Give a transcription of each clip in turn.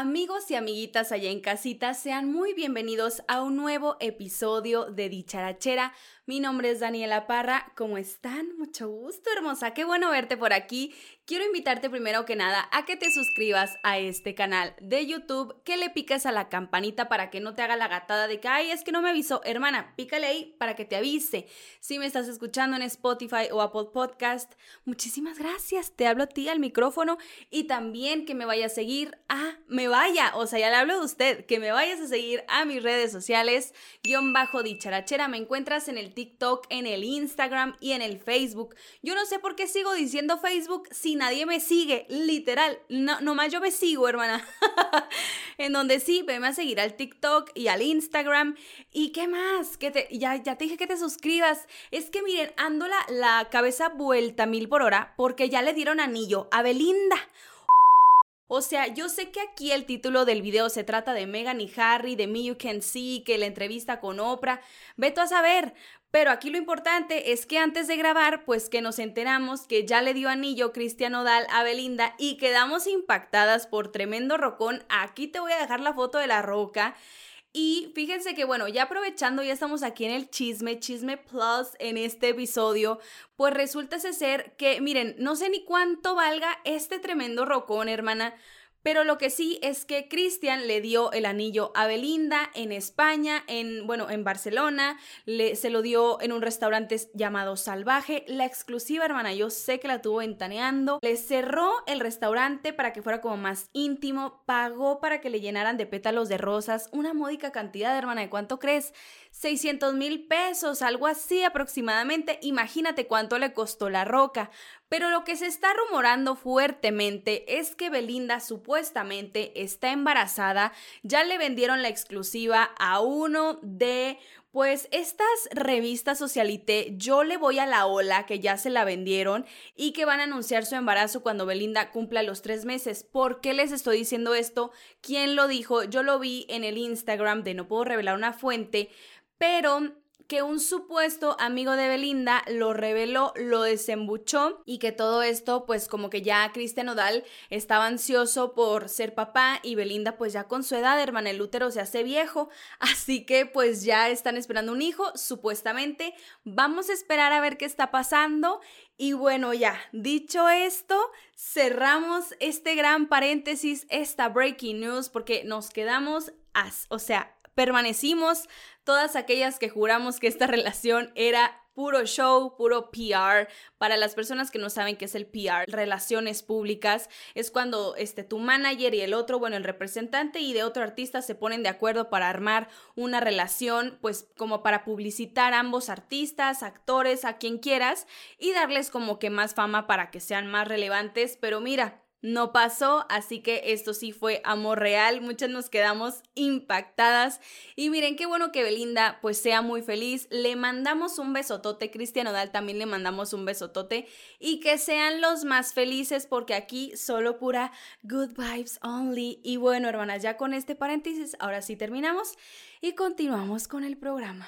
Amigos y amiguitas allá en casita, sean muy bienvenidos a un nuevo episodio de Dicharachera. Mi nombre es Daniela Parra. ¿Cómo están? Mucho gusto, hermosa. Qué bueno verte por aquí. Quiero invitarte primero que nada a que te suscribas a este canal de YouTube, que le piques a la campanita para que no te haga la gatada de que, ay, es que no me avisó. Hermana, pícale ahí para que te avise. Si me estás escuchando en Spotify o Apple Podcast, muchísimas gracias. Te hablo a ti al micrófono y también que me vaya a seguir a, me vaya, o sea, ya le hablo de usted, que me vayas a seguir a mis redes sociales, guion bajo dicharachera. Me encuentras en el TikTok, en el Instagram y en el Facebook. Yo no sé por qué sigo diciendo Facebook si nadie me sigue, literal. No, nomás yo me sigo, hermana. en donde sí, veme a seguir al TikTok y al Instagram. ¿Y qué más? Que te, ya, ya te dije que te suscribas. Es que miren, ando la, la cabeza vuelta mil por hora porque ya le dieron anillo a Belinda. O sea, yo sé que aquí el título del video se trata de Megan y Harry, de Me You Can See, que la entrevista con Oprah. Veto a saber, pero aquí lo importante es que antes de grabar, pues que nos enteramos que ya le dio anillo Cristian Odal a Belinda y quedamos impactadas por tremendo rocón. Aquí te voy a dejar la foto de la roca. Y fíjense que bueno, ya aprovechando, ya estamos aquí en el chisme, chisme plus en este episodio, pues resulta ser que, miren, no sé ni cuánto valga este tremendo rocón, hermana, pero lo que sí es que Cristian le dio el anillo a Belinda en España, en, bueno, en Barcelona, le, se lo dio en un restaurante llamado Salvaje. La exclusiva, hermana, yo sé que la tuvo ventaneando. Le cerró el restaurante para que fuera como más íntimo, pagó para que le llenaran de pétalos de rosas, una módica cantidad, hermana, ¿de cuánto crees? 600 mil pesos, algo así aproximadamente. Imagínate cuánto le costó la roca. Pero lo que se está rumorando fuertemente es que Belinda supuestamente está embarazada. Ya le vendieron la exclusiva a uno de pues estas revistas socialité, yo le voy a la ola que ya se la vendieron y que van a anunciar su embarazo cuando Belinda cumpla los tres meses. ¿Por qué les estoy diciendo esto? ¿Quién lo dijo? Yo lo vi en el Instagram de no puedo revelar una fuente, pero que un supuesto amigo de Belinda lo reveló, lo desembuchó y que todo esto pues como que ya Cristian Odal estaba ansioso por ser papá y Belinda pues ya con su edad, hermana, el útero se hace viejo, así que pues ya están esperando un hijo, supuestamente. Vamos a esperar a ver qué está pasando y bueno, ya, dicho esto, cerramos este gran paréntesis, esta breaking news, porque nos quedamos, as, o sea, permanecimos todas aquellas que juramos que esta relación era puro show, puro PR. Para las personas que no saben qué es el PR, relaciones públicas, es cuando este, tu manager y el otro, bueno, el representante y de otro artista se ponen de acuerdo para armar una relación, pues como para publicitar a ambos artistas, actores, a quien quieras, y darles como que más fama para que sean más relevantes. Pero mira, no pasó, así que esto sí fue amor real, muchas nos quedamos impactadas. Y miren qué bueno que Belinda pues sea muy feliz, le mandamos un besotote, Cristian Odal también le mandamos un besotote. Y que sean los más felices porque aquí solo pura good vibes only. Y bueno hermanas ya con este paréntesis ahora sí terminamos y continuamos con el programa.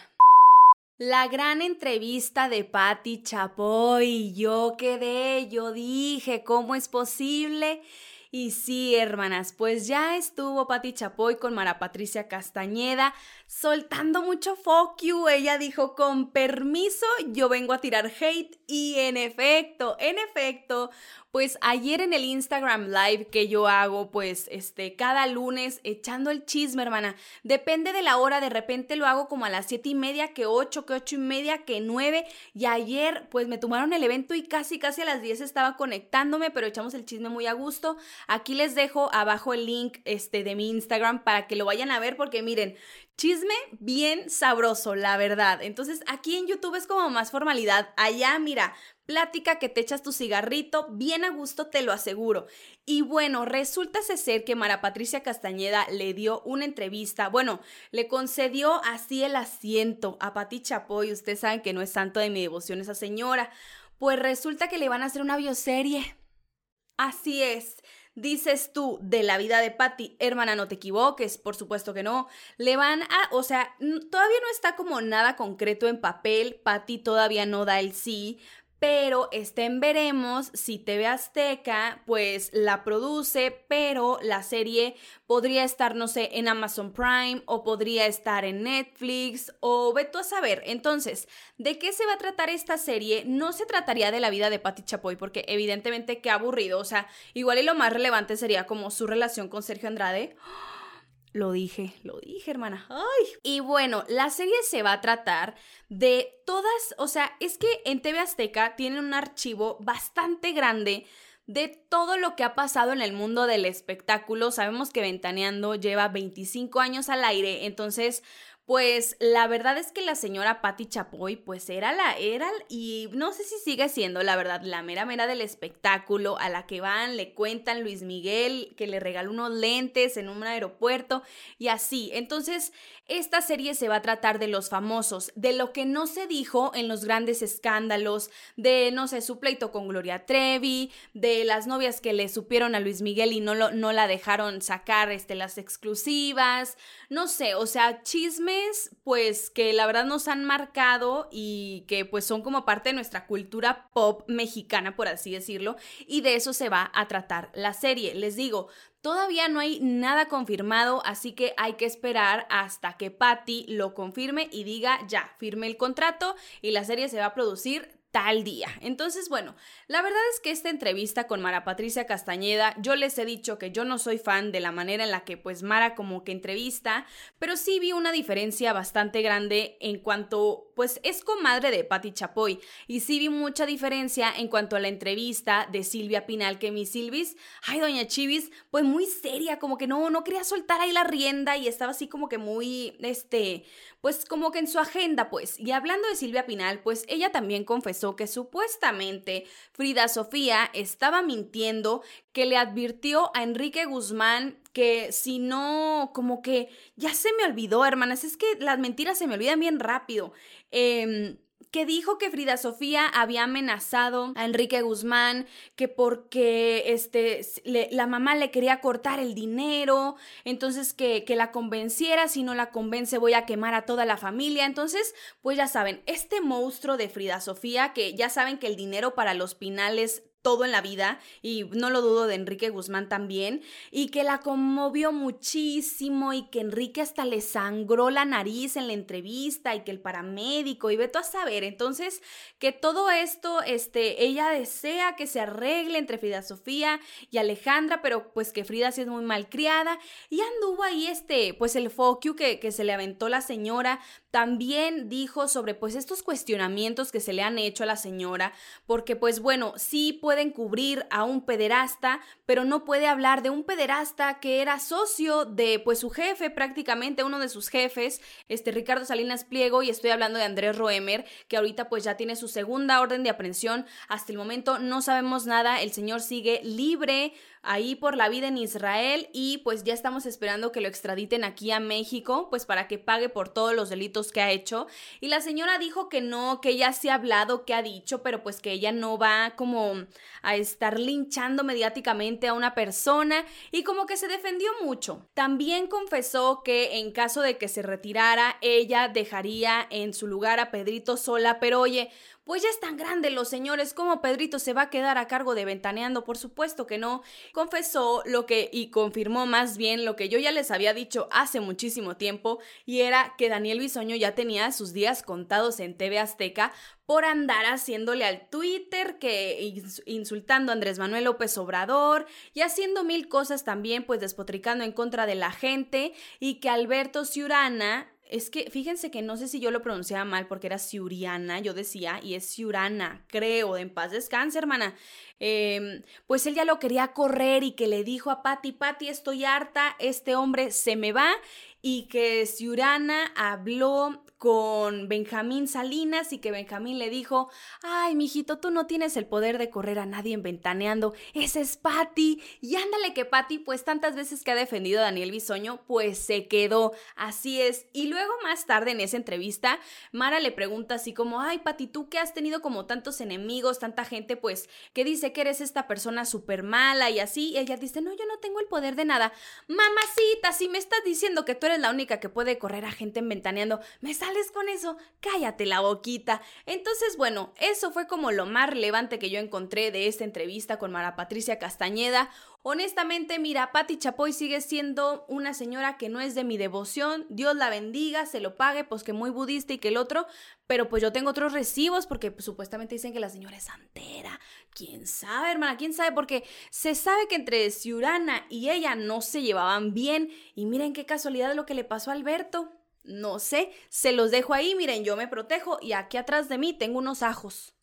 La gran entrevista de Patti Chapoy. Yo quedé, yo dije, ¿cómo es posible? Y sí, hermanas, pues ya estuvo Patti Chapoy con Mara Patricia Castañeda soltando mucho fuck you. Ella dijo, con permiso, yo vengo a tirar hate. Y en efecto, en efecto, pues ayer en el Instagram Live que yo hago, pues este, cada lunes echando el chisme, hermana. Depende de la hora, de repente lo hago como a las siete y media, que ocho, que ocho y media, que nueve. Y ayer, pues me tomaron el evento y casi, casi a las diez estaba conectándome, pero echamos el chisme muy a gusto. Aquí les dejo abajo el link este, de mi Instagram para que lo vayan a ver, porque miren, Chisme bien sabroso, la verdad. Entonces aquí en YouTube es como más formalidad. Allá, mira, plática que te echas tu cigarrito bien a gusto, te lo aseguro. Y bueno, resulta ser que Mara Patricia Castañeda le dio una entrevista, bueno, le concedió así el asiento a Pati Chapoy, ustedes saben que no es santo de mi devoción esa señora, pues resulta que le van a hacer una bioserie. Así es. Dices tú de la vida de Patty, hermana, no te equivoques, por supuesto que no. Le van a, o sea, todavía no está como nada concreto en papel. Patty todavía no da el sí, pero estén veremos si TV Azteca pues la produce, pero la serie podría estar, no sé, en Amazon Prime o podría estar en Netflix o ve tú a saber. Entonces, ¿de qué se va a tratar esta serie? No se trataría de la vida de Patti Chapoy porque evidentemente qué aburrido, o sea, igual y lo más relevante sería como su relación con Sergio Andrade. Lo dije, lo dije, hermana. Ay. Y bueno, la serie se va a tratar de todas, o sea, es que en TV Azteca tienen un archivo bastante grande de todo lo que ha pasado en el mundo del espectáculo. Sabemos que Ventaneando lleva 25 años al aire, entonces pues la verdad es que la señora Patti Chapoy, pues era la, era, y no sé si sigue siendo, la verdad, la mera mera del espectáculo, a la que van, le cuentan Luis Miguel que le regaló unos lentes en un aeropuerto y así. Entonces, esta serie se va a tratar de los famosos, de lo que no se dijo en los grandes escándalos, de, no sé, su pleito con Gloria Trevi, de las novias que le supieron a Luis Miguel y no, lo, no la dejaron sacar este, las exclusivas, no sé, o sea, pues que la verdad nos han marcado y que pues son como parte de nuestra cultura pop mexicana, por así decirlo, y de eso se va a tratar la serie. Les digo, Todavía no hay nada confirmado, así que hay que esperar hasta que Patty lo confirme y diga ya, firme el contrato y la serie se va a producir tal día. Entonces, bueno, la verdad es que esta entrevista con Mara Patricia Castañeda, yo les he dicho que yo no soy fan de la manera en la que pues Mara como que entrevista, pero sí vi una diferencia bastante grande en cuanto pues es comadre de Patti Chapoy y sí vi mucha diferencia en cuanto a la entrevista de Silvia Pinal que mi Silvis, ay doña Chivis, pues muy seria, como que no no quería soltar ahí la rienda y estaba así como que muy este, pues como que en su agenda pues. Y hablando de Silvia Pinal, pues ella también confesó que supuestamente Frida Sofía estaba mintiendo, que le advirtió a Enrique Guzmán que si no, como que ya se me olvidó, hermanas, es que las mentiras se me olvidan bien rápido. Eh, que dijo que Frida Sofía había amenazado a Enrique Guzmán, que porque este, la mamá le quería cortar el dinero, entonces que, que la convenciera, si no la convence voy a quemar a toda la familia. Entonces, pues ya saben, este monstruo de Frida Sofía, que ya saben que el dinero para los pinales todo en la vida, y no lo dudo de Enrique Guzmán también, y que la conmovió muchísimo y que Enrique hasta le sangró la nariz en la entrevista y que el paramédico, y veto a saber, entonces que todo esto, este, ella desea que se arregle entre Frida Sofía y Alejandra, pero pues que Frida sí es muy malcriada, y anduvo ahí este, pues el focu que, que se le aventó la señora, también dijo sobre pues estos cuestionamientos que se le han hecho a la señora, porque pues bueno, sí pueden cubrir a un pederasta, pero no puede hablar de un pederasta que era socio de pues su jefe, prácticamente uno de sus jefes, este Ricardo Salinas Pliego, y estoy hablando de Andrés Roemer, que ahorita pues ya tiene su segunda orden de aprehensión. Hasta el momento no sabemos nada, el señor sigue libre ahí por la vida en Israel y pues ya estamos esperando que lo extraditen aquí a México, pues para que pague por todos los delitos que ha hecho. Y la señora dijo que no, que ella sí ha hablado, que ha dicho, pero pues que ella no va como a estar linchando mediáticamente a una persona y como que se defendió mucho. También confesó que en caso de que se retirara, ella dejaría en su lugar a Pedrito sola, pero oye, pues ya están grandes los señores, ¿cómo Pedrito se va a quedar a cargo de Ventaneando? Por supuesto que no. Confesó lo que, y confirmó más bien lo que yo ya les había dicho hace muchísimo tiempo, y era que Daniel Bisoño ya tenía sus días contados en TV Azteca por andar haciéndole al Twitter, que insultando a Andrés Manuel López Obrador y haciendo mil cosas también, pues despotricando en contra de la gente, y que Alberto Ciurana es que fíjense que no sé si yo lo pronunciaba mal porque era Ciuriana, yo decía, y es Ciurana, creo, en paz descanse, hermana. Em, pues él ya lo quería correr y que le dijo a Patti, Patti, estoy harta, este hombre se me va y que Ciurana habló con Benjamín Salinas y que Benjamín le dijo, ay, mijito, tú no tienes el poder de correr a nadie en ventaneando, ese es Patty. Y ándale que Patty, pues tantas veces que ha defendido a Daniel Bisoño, pues se quedó, así es. Y luego más tarde en esa entrevista, Mara le pregunta así como, ay, Patty, tú que has tenido como tantos enemigos, tanta gente, pues, que dice que eres esta persona súper mala y así, y ella dice, no, yo no tengo el poder de nada. Mamacita, si me estás diciendo que tú eres la única que puede correr a gente en ventaneando, me sale con eso? Cállate la boquita. Entonces, bueno, eso fue como lo más relevante que yo encontré de esta entrevista con Mara Patricia Castañeda. Honestamente, mira, Patti Chapoy sigue siendo una señora que no es de mi devoción. Dios la bendiga, se lo pague, pues que muy budista y que el otro. Pero pues yo tengo otros recibos porque pues, supuestamente dicen que la señora es santera. ¿Quién sabe, hermana? ¿Quién sabe? Porque se sabe que entre Ciurana y ella no se llevaban bien. Y miren qué casualidad lo que le pasó a Alberto. No sé, se los dejo ahí, miren, yo me protejo y aquí atrás de mí tengo unos ajos.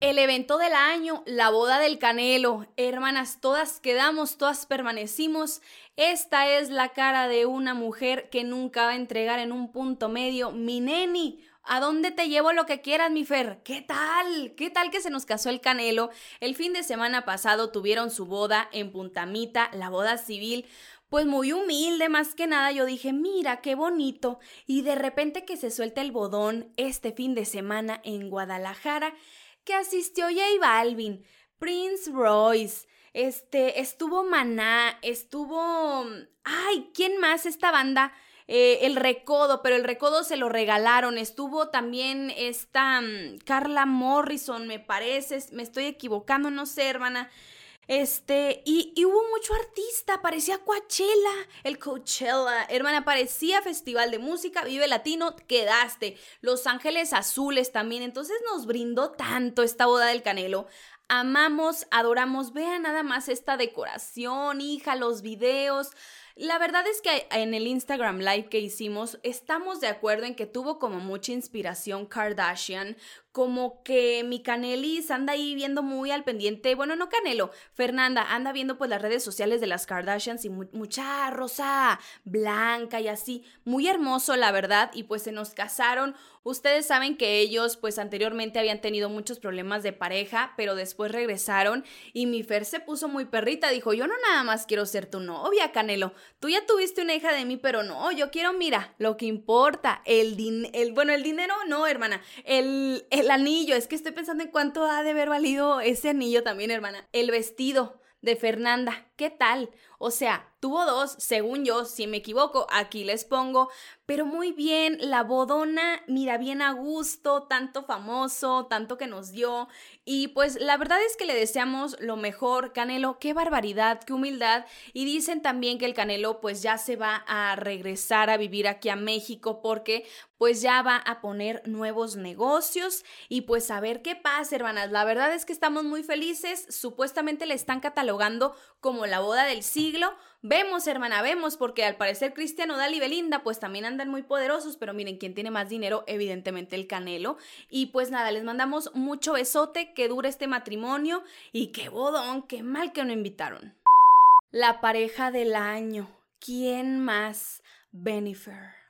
El evento del año, la boda del Canelo. Hermanas, todas quedamos, todas permanecimos. Esta es la cara de una mujer que nunca va a entregar en un punto medio. Mi neni, ¿a dónde te llevo lo que quieras, mi Fer? ¿Qué tal? ¿Qué tal que se nos casó el Canelo? El fin de semana pasado tuvieron su boda en Puntamita, la boda civil pues muy humilde más que nada, yo dije, mira, qué bonito. Y de repente que se suelta el bodón este fin de semana en Guadalajara, que asistió J Balvin, Prince Royce, este, estuvo Maná, estuvo... Ay, ¿quién más esta banda? Eh, el recodo, pero el recodo se lo regalaron. Estuvo también esta mm, Carla Morrison, me parece, me estoy equivocando, no sé, hermana. Este, y, hubo mucho artista, parecía Coachella, el Coachella, hermana, parecía Festival de Música, Vive Latino, quedaste. Los Ángeles Azules también, entonces nos brindó tanto esta boda del Canelo. Amamos, adoramos, vean nada más esta decoración, hija, los videos. La verdad es que en el Instagram Live que hicimos estamos de acuerdo en que tuvo como mucha inspiración Kardashian como que mi Canelis anda ahí viendo muy al pendiente, bueno, no Canelo, Fernanda anda viendo pues las redes sociales de las Kardashians y mucha rosa blanca y así, muy hermoso la verdad, y pues se nos casaron. Ustedes saben que ellos pues anteriormente habían tenido muchos problemas de pareja, pero después regresaron y mi Fer se puso muy perrita, dijo, yo no nada más quiero ser tu novia, Canelo, tú ya tuviste una hija de mí, pero no, yo quiero, mira, lo que importa, el dinero, el, bueno, el dinero no, hermana, el anillo, es que estoy pensando en cuánto ha de haber valido ese anillo también, hermana. El vestido de Fernanda, ¿qué tal? O sea, tuvo dos, según yo, si me equivoco, aquí les pongo, pero muy bien, la bodona, mira, bien a gusto, tanto famoso, tanto que nos dio, y pues la verdad es que le deseamos lo mejor, Canelo, qué barbaridad, qué humildad, y dicen también que el Canelo pues ya se va a regresar a vivir aquí a México porque pues ya va a poner nuevos negocios y pues a ver qué pasa, hermanas. La verdad es que estamos muy felices, supuestamente le están catalogando como la boda del siglo. Vemos, hermana, vemos, porque al parecer Cristiano Dal y Belinda pues también andan muy poderosos, pero miren, ¿quién tiene más dinero? Evidentemente el Canelo. Y pues nada, les mandamos mucho besote, que dure este matrimonio y qué bodón, qué mal que no invitaron. La pareja del año. ¿Quién más? Benifer.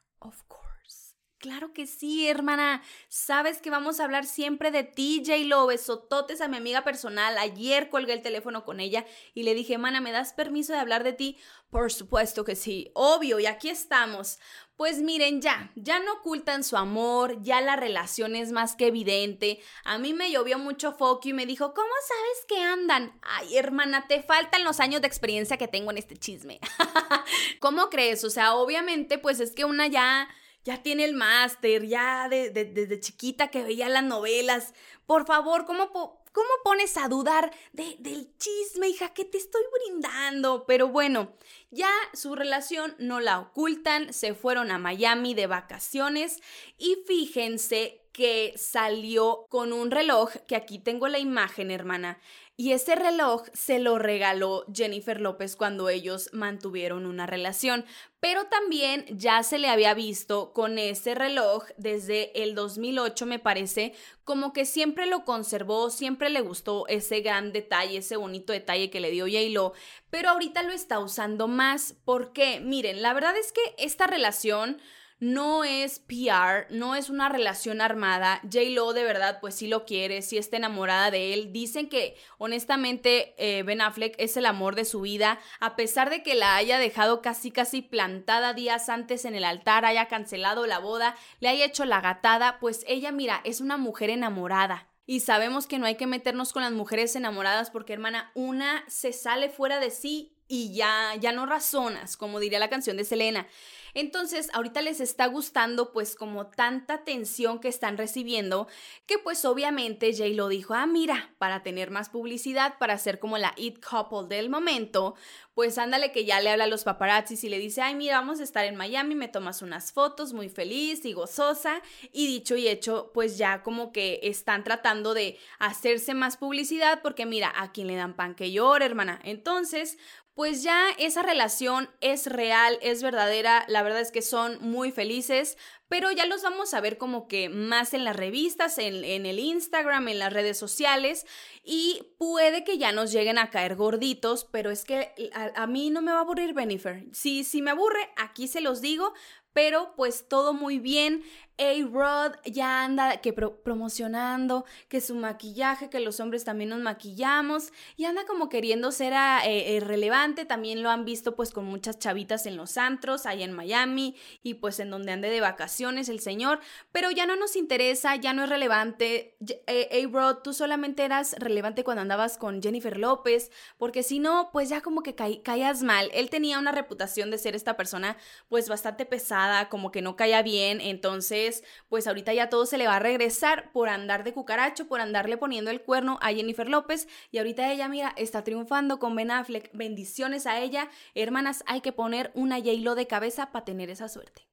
Claro que sí, hermana. Sabes que vamos a hablar siempre de ti, J-Lo. Besototes a mi amiga personal. Ayer colgué el teléfono con ella y le dije, mana, ¿me das permiso de hablar de ti? Por supuesto que sí, obvio, y aquí estamos. Pues miren, ya, ya no ocultan su amor, ya la relación es más que evidente. A mí me llovió mucho foco y me dijo, ¿cómo sabes que andan? Ay, hermana, te faltan los años de experiencia que tengo en este chisme. ¿Cómo crees? O sea, obviamente, pues es que una ya ya tiene el máster, ya desde chiquita que veía las novelas. Por favor, ¿cómo, cómo pones a dudar de, del chisme, hija, que te estoy brindando? Pero bueno, ya su relación no la ocultan, se fueron a Miami de vacaciones y fíjense que salió con un reloj, que aquí tengo la imagen, hermana, y ese reloj se lo regaló Jennifer López cuando ellos mantuvieron una relación. Pero también ya se le había visto con ese reloj desde el 2008, me parece, como que siempre lo conservó, siempre le gustó ese gran detalle, ese bonito detalle que le dio J-Lo, pero ahorita lo está usando más porque, miren, la verdad es que esta relación no es PR, no es una relación armada. J. Lo de verdad, pues sí lo quiere, sí está enamorada de él. Dicen que honestamente eh, Ben Affleck es el amor de su vida, a pesar de que la haya dejado casi casi plantada días antes en el altar, haya cancelado la boda, le haya hecho la gatada, pues ella, mira, es una mujer enamorada. Y sabemos que no hay que meternos con las mujeres enamoradas porque, hermana, una se sale fuera de sí y ya, ya no razonas, como diría la canción de Selena. Entonces, ahorita les está gustando pues como tanta atención que están recibiendo, que pues obviamente Jay lo dijo, ah, mira, para tener más publicidad, para ser como la it couple del momento, pues ándale que ya le habla a los paparazzis y le dice, ay, mira, vamos a estar en Miami, me tomas unas fotos, muy feliz y gozosa. Y dicho y hecho, pues ya como que están tratando de hacerse más publicidad porque mira, a quien le dan pan que llora, hermana. Entonces, pues ya esa relación es real, es verdadera, la verdad es que son muy felices, pero ya los vamos a ver como que más en las revistas, en, el Instagram, en las redes sociales, y puede que ya nos lleguen a caer gorditos, pero es que a, mí no me va a aburrir Benifer. Si, si me aburre, aquí se los digo, pero pues todo muy bien. A-Rod ya anda que promocionando que su maquillaje, que los hombres también nos maquillamos y anda como queriendo ser ah, eh, eh, relevante. También lo han visto pues con muchas chavitas en los antros, allá en Miami y pues en donde ande de vacaciones el señor. Pero ya no nos interesa, ya no es relevante. Eh, A-Rod, tú solamente eras relevante cuando andabas con Jennifer López, porque si no, pues ya como que caías mal. Él tenía una reputación de ser esta persona pues bastante pesada, como que no caía bien, entonces pues ahorita ya todo se le va a regresar por andar de cucaracho, por andarle poniendo el cuerno a Jennifer López y ahorita ella, mira, está triunfando con Ben Affleck. Bendiciones a ella. Hermanas, hay que poner una j de cabeza para tener esa suerte.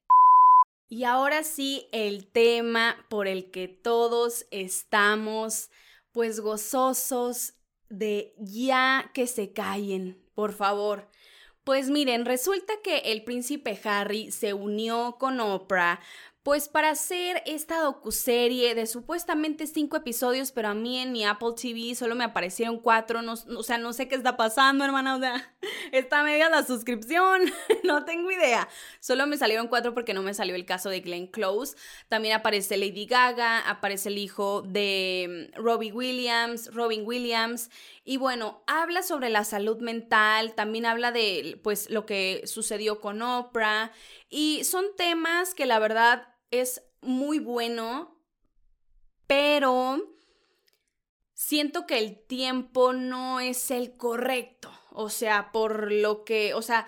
Y ahora sí, el tema por el que todos estamos pues gozosos de ya que se callen, por favor. Pues miren, resulta que el príncipe Harry se unió con Oprah pues para hacer esta docuserie de supuestamente cinco episodios, pero a mí en mi Apple TV solo me aparecieron cuatro, no, o sea, no sé qué está pasando, hermana, o sea, está media la suscripción, no tengo idea. Solo me salieron cuatro porque no me salió el caso de Glenn Close. También aparece Lady Gaga, aparece el hijo de mm, Robbie Williams, Robin Williams, y bueno, habla sobre la salud mental, también habla de pues lo que sucedió con Oprah y son temas que la verdad es muy bueno, pero siento que el tiempo no es el correcto. O sea, por lo que, o sea,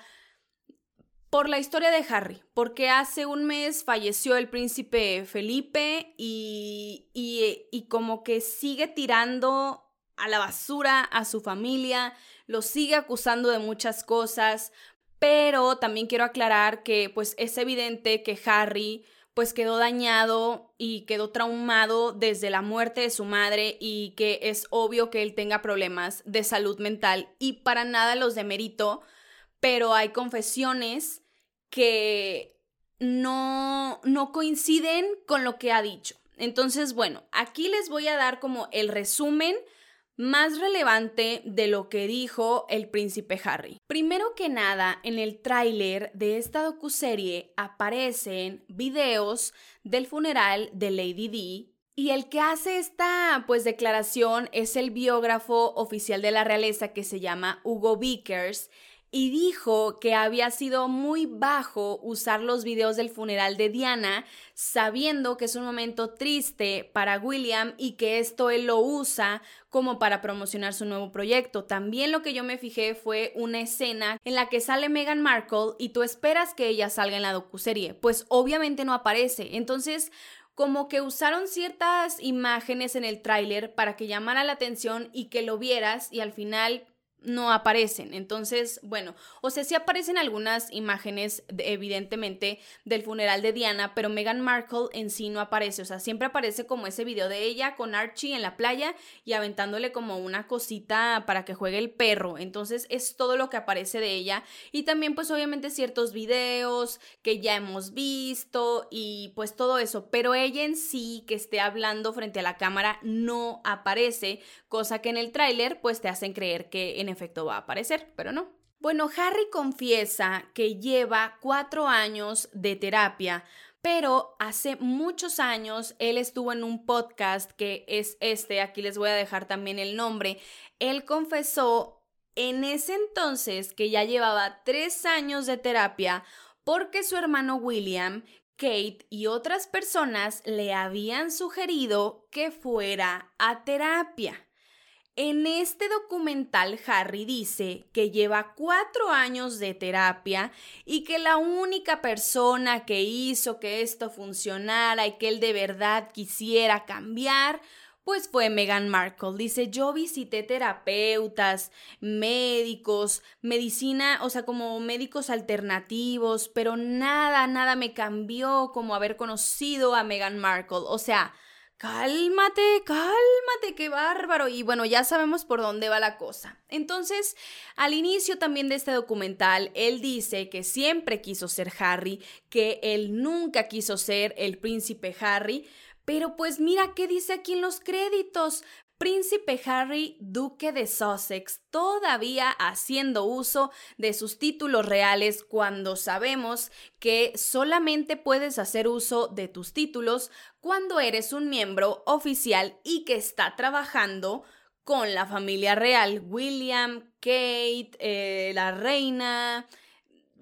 por la historia de Harry, porque hace un mes falleció el príncipe Felipe y, y, como que sigue tirando a la basura a su familia, lo sigue acusando de muchas cosas, pero también quiero aclarar que pues es evidente que Harry pues quedó dañado y quedó traumado desde la muerte de su madre y que es obvio que él tenga problemas de salud mental y para nada los demerito, pero hay confesiones que no, no coinciden con lo que ha dicho. Entonces, bueno, aquí les voy a dar como el resumen más relevante de lo que dijo el príncipe Harry. Primero que nada, en el tráiler de esta docuserie aparecen videos del funeral de Lady D y el que hace esta pues declaración es el biógrafo oficial de la realeza que se llama Hugo Vickers y dijo que había sido muy bajo usar los videos del funeral de Diana, sabiendo que es un momento triste para William y que esto él lo usa como para promocionar su nuevo proyecto. También lo que yo me fijé fue una escena en la que sale Meghan Markle y tú esperas que ella salga en la docuserie, pues obviamente no aparece. Entonces, como que usaron ciertas imágenes en el tráiler para que llamara la atención y que lo vieras y al final no aparecen. Entonces, bueno, o sea, sí aparecen algunas imágenes, evidentemente, del funeral de Diana, pero Meghan Markle en sí no aparece. O sea, siempre aparece como ese video de ella con Archie en la playa y aventándole como una cosita para que juegue el perro. Entonces, es todo lo que aparece de ella. Y también, pues, obviamente, ciertos videos que ya hemos visto y pues todo eso. Pero ella en sí, que esté hablando frente a la cámara, no aparece, cosa que en el tráiler, pues, te hacen creer que en efecto va a aparecer, pero no. Bueno, Harry confiesa que lleva cuatro años de terapia, pero hace muchos años él estuvo en un podcast que es este, aquí les voy a dejar también el nombre, él confesó en ese entonces que ya llevaba tres años de terapia porque su hermano William, Kate y otras personas le habían sugerido que fuera a terapia. En este documental, Harry dice que lleva cuatro años de terapia y que la única persona que hizo que esto funcionara y que él de verdad quisiera cambiar, pues fue Meghan Markle. Dice, yo visité terapeutas, médicos, medicina, o sea, como médicos alternativos, pero nada, nada me cambió como haber conocido a Meghan Markle. O sea, Cálmate, cálmate, qué bárbaro. Y bueno, ya sabemos por dónde va la cosa. Entonces, al inicio también de este documental, él dice que siempre quiso ser Harry, que él nunca quiso ser el príncipe Harry. Pero pues mira qué dice aquí en los créditos. Príncipe Harry, duque de Sussex, todavía haciendo uso de sus títulos reales cuando sabemos que solamente puedes hacer uso de tus títulos cuando eres un miembro oficial y que está trabajando con la familia real, William, Kate, eh, la reina,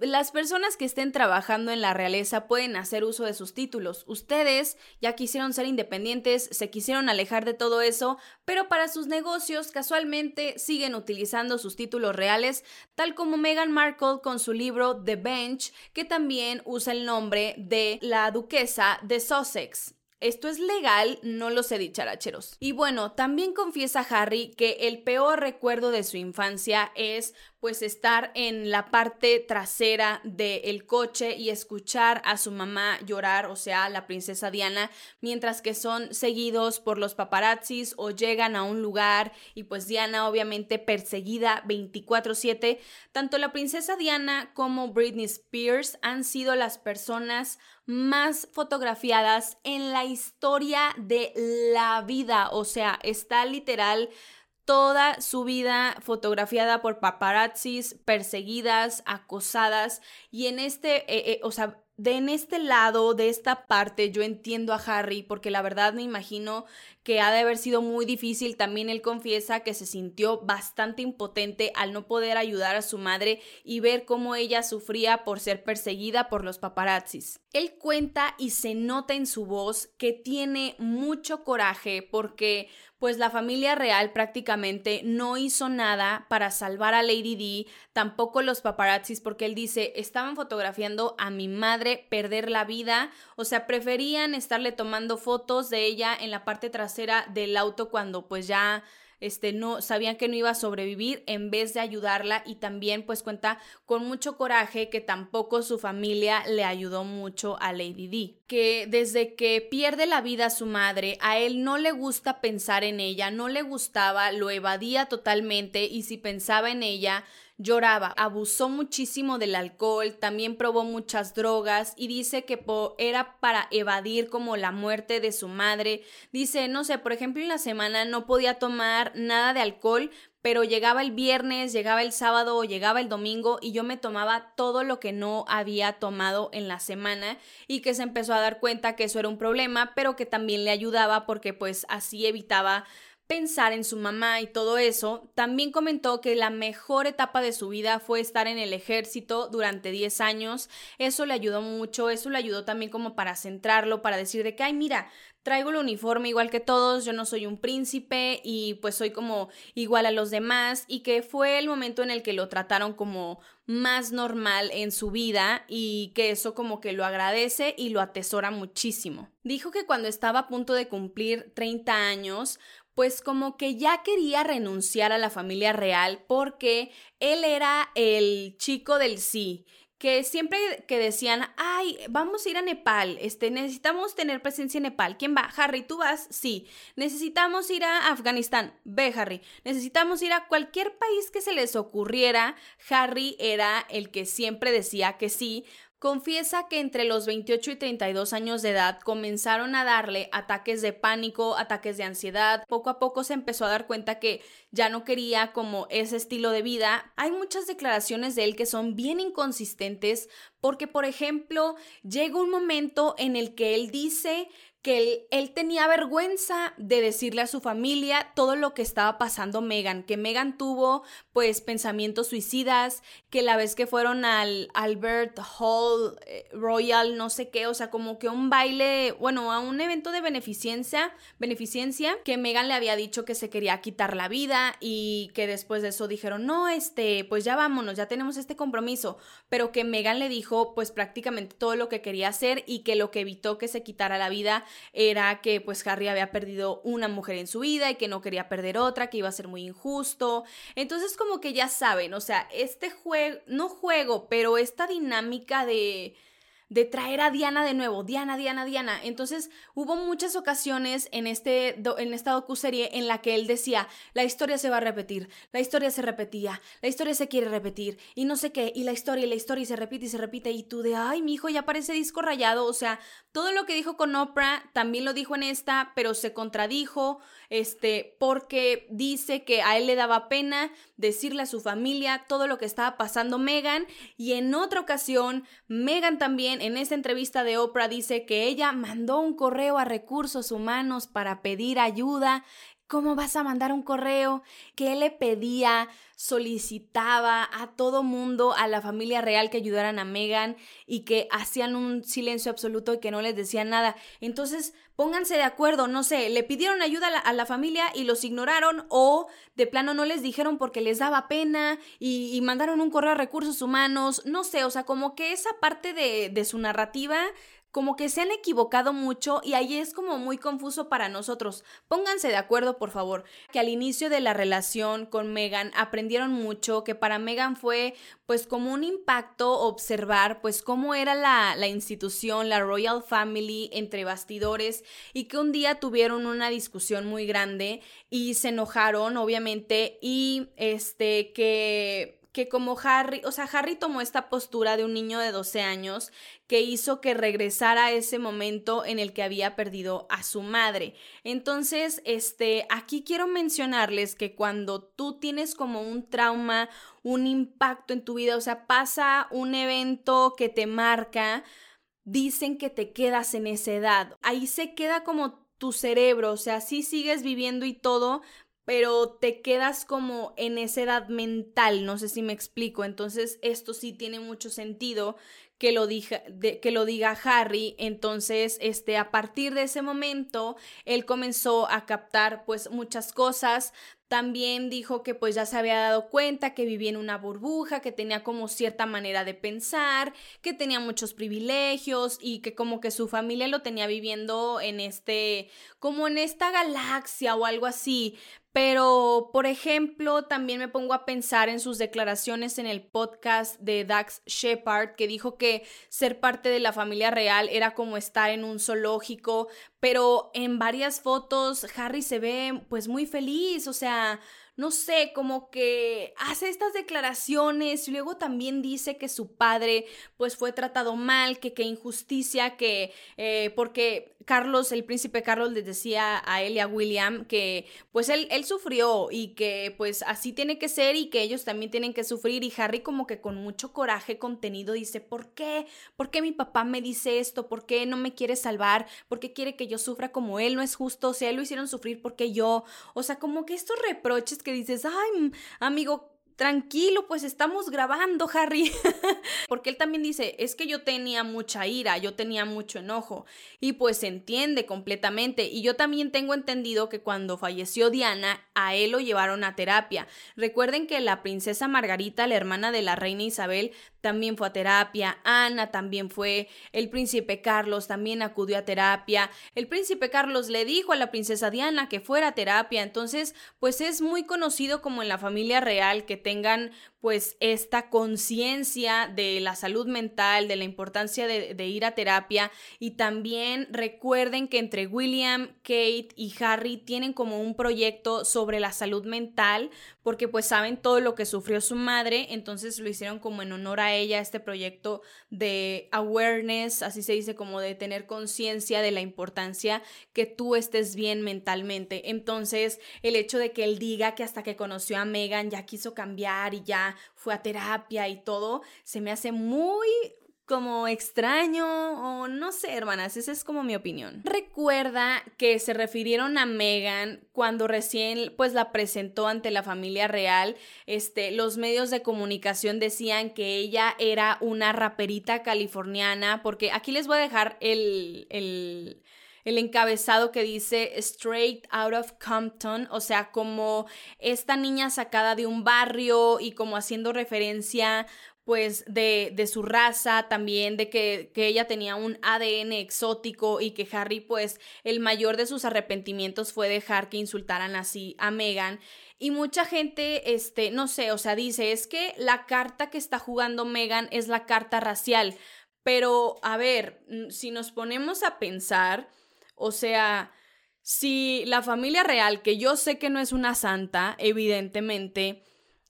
las personas que estén trabajando en la realeza pueden hacer uso de sus títulos. Ustedes ya quisieron ser independientes, se quisieron alejar de todo eso, pero para sus negocios casualmente siguen utilizando sus títulos reales, tal como Meghan Markle con su libro The Bench, que también usa el nombre de la duquesa de Sussex. Esto es legal, no lo sé dicharacheros. Y bueno, también confiesa Harry que el peor recuerdo de su infancia es pues estar en la parte trasera del coche y escuchar a su mamá llorar, o sea, la princesa Diana, mientras que son seguidos por los paparazzis o llegan a un lugar y pues Diana obviamente perseguida 24/7. Tanto la princesa Diana como Britney Spears han sido las personas más fotografiadas en la historia de la vida, o sea, está literal toda su vida fotografiada por paparazzis, perseguidas, acosadas y en este, eh, eh, o sea, de en este lado, de esta parte, yo entiendo a Harry porque la verdad me imagino que ha de haber sido muy difícil. También él confiesa que se sintió bastante impotente al no poder ayudar a su madre y ver cómo ella sufría por ser perseguida por los paparazzis. Él cuenta y se nota en su voz que tiene mucho coraje porque pues la familia real prácticamente no hizo nada para salvar a Lady D, tampoco los paparazzis, porque él dice, estaban fotografiando a mi madre perder la vida, o sea, preferían estarle tomando fotos de ella en la parte trasera del auto cuando pues ya este, no, sabían que no iba a sobrevivir en vez de ayudarla y también pues cuenta con mucho coraje que tampoco su familia le ayudó mucho a Lady D. Que desde que pierde la vida su madre, a él no le gusta pensar en ella, no le gustaba, lo evadía totalmente y si pensaba en ella, lloraba, abusó muchísimo del alcohol, también probó muchas drogas y dice que era para evadir como la muerte de su madre. Dice, no sé, por ejemplo, en la semana no podía tomar nada de alcohol, pero llegaba el viernes, llegaba el sábado o llegaba el domingo y yo me tomaba todo lo que no había tomado en la semana y que se empezó a dar cuenta que eso era un problema, pero que también le ayudaba porque pues así evitaba pensar en su mamá y todo eso, también comentó que la mejor etapa de su vida fue estar en el ejército durante 10 años. Eso le ayudó mucho, eso le ayudó también como para centrarlo, para decir de que, ay, mira, traigo el uniforme igual que todos, yo no soy un príncipe y pues soy como igual a los demás y que fue el momento en el que lo trataron como más normal en su vida y que eso como que lo agradece y lo atesora muchísimo. Dijo que cuando estaba a punto de cumplir 30 años, pues como que ya quería renunciar a la familia real porque él era el chico del sí que siempre que decían, ay, vamos a ir a Nepal, este, necesitamos tener presencia en Nepal. ¿Quién va? Harry, ¿tú vas? Sí. Necesitamos ir a Afganistán. Ve, Harry. Necesitamos ir a cualquier país que se les ocurriera. Harry era el que siempre decía que sí, Confiesa que entre los 28 y 32 años de edad comenzaron a darle ataques de pánico, ataques de ansiedad. Poco a poco se empezó a dar cuenta que ya no quería como ese estilo de vida. Hay muchas declaraciones de él que son bien inconsistentes porque, por ejemplo, llega un momento en el que él dice que él, tenía vergüenza de decirle a su familia todo lo que estaba pasando Megan, que Megan tuvo pues pensamientos suicidas, que la vez que fueron al Albert Hall eh, Royal, no sé qué, o sea, como que un baile, bueno, a un evento de beneficencia, beneficencia, que Megan le había dicho que se quería quitar la vida y que después de eso dijeron, no, este, pues ya vámonos, ya tenemos este compromiso, pero que Megan le dijo pues prácticamente todo lo que quería hacer y que lo que evitó que se quitara la vida era que pues Harry había perdido una mujer en su vida y que no quería perder otra, que iba a ser muy injusto. Entonces como que ya saben, o sea, este juego, no juego, pero esta dinámica de de traer a Diana de nuevo, Diana, Diana, Diana. Entonces hubo muchas ocasiones en, este, en esta docuserie en la que él decía, la historia se va a repetir, la historia se repetía, la historia se quiere repetir y no sé qué, y la historia y la historia y se repite y se repite y tú de, ay, mi hijo ya parece disco rayado, o sea, todo lo que dijo con Oprah también lo dijo en esta, pero se contradijo, este, porque dice que a él le daba pena decirle a su familia todo lo que estaba pasando Megan y en otra ocasión Megan también en esta entrevista de Oprah dice que ella mandó un correo a recursos humanos para pedir ayuda ¿Cómo vas a mandar un correo? Que le pedía, solicitaba a todo mundo, a la familia real que ayudaran a Megan y que hacían un silencio absoluto y que no les decían nada. Entonces, pónganse de acuerdo, no sé, le pidieron ayuda a la, familia y los ignoraron o de plano no les dijeron porque les daba pena y, mandaron un correo a recursos humanos, no sé, o sea, como que esa parte de, de su narrativa como que se han equivocado mucho y ahí es como muy confuso para nosotros. Pónganse de acuerdo, por favor, que al inicio de la relación con Megan aprendieron mucho, que para Megan fue pues como un impacto observar pues cómo era la, la institución, la Royal Family entre bastidores y que un día tuvieron una discusión muy grande y se enojaron, obviamente, y este que que como Harry, o sea, Harry tomó esta postura de un niño de 12 años que hizo que regresara a ese momento en el que había perdido a su madre. Entonces, este, aquí quiero mencionarles que cuando tú tienes como un trauma, un impacto en tu vida, o sea, pasa un evento que te marca, dicen que te quedas en esa edad. Ahí se queda como tu cerebro, o sea, sí sigues viviendo y todo, pero te quedas como en esa edad mental, no sé si me explico, entonces esto sí tiene mucho sentido que lo, diga, que lo diga Harry, entonces este, a partir de ese momento él comenzó a captar pues muchas cosas, también dijo que pues ya se había dado cuenta que vivía en una burbuja, que tenía como cierta manera de pensar, que tenía muchos privilegios y que como que su familia lo tenía viviendo en este, como en esta galaxia o algo así. Pero, por ejemplo, también me pongo a pensar en sus declaraciones en el podcast de Dax Shepard, que dijo que ser parte de la familia real era como estar en un zoológico, pero en varias fotos Harry se ve pues muy feliz, o sea, no sé, como que hace estas declaraciones y luego también dice que su padre pues fue tratado mal, que qué injusticia, que eh, porque Carlos, el príncipe Carlos les decía a él y a William que pues él, él sufrió y que pues así tiene que ser y que ellos también tienen que sufrir y Harry como que con mucho coraje contenido dice, ¿por qué? ¿Por qué mi papá me dice esto? ¿Por qué no me quiere salvar? ¿Por qué quiere que yo sufra como él? No es justo, o sea, él lo hicieron sufrir porque yo, o sea, como que estos reproches que dices, ay, amigo, tranquilo, pues estamos grabando, Harry. Porque él también dice, es que yo tenía mucha ira, yo tenía mucho enojo. Y pues se entiende completamente. Y yo también tengo entendido que cuando falleció Diana, a él lo llevaron a terapia. Recuerden que la princesa Margarita, la hermana de la reina Isabel, también fue a terapia, Ana también fue, el príncipe Carlos también acudió a terapia, el príncipe Carlos le dijo a la princesa Diana que fuera a terapia, entonces pues es muy conocido como en la familia real que tengan pues esta conciencia de la salud mental, de la importancia de, de, ir a terapia y también recuerden que entre William, Kate y Harry tienen como un proyecto sobre la salud mental porque pues saben todo lo que sufrió su madre, entonces lo hicieron como en honor a ella, este proyecto de awareness, así se dice como de tener conciencia de la importancia que tú estés bien mentalmente. Entonces el hecho de que él diga que hasta que conoció a Megan ya quiso cambiar y ya fue a terapia y todo, se me hace muy como extraño o no sé, hermanas, esa es como mi opinión. Recuerda que se refirieron a Megan cuando recién pues la presentó ante la familia real. Este, los medios de comunicación decían que ella era una raperita californiana, porque aquí les voy a dejar el, el el encabezado que dice Straight Out of Compton, o sea, como esta niña sacada de un barrio y como haciendo referencia pues de, de, su raza, también de que, que, ella tenía un ADN exótico y que Harry pues el mayor de sus arrepentimientos fue dejar que insultaran así a Meghan. Y mucha gente, este, no sé, o sea, dice, es que la carta que está jugando Meghan es la carta racial. Pero, a ver, mm, si nos ponemos a pensar, o sea, si la familia real, que yo sé que no es una santa, evidentemente,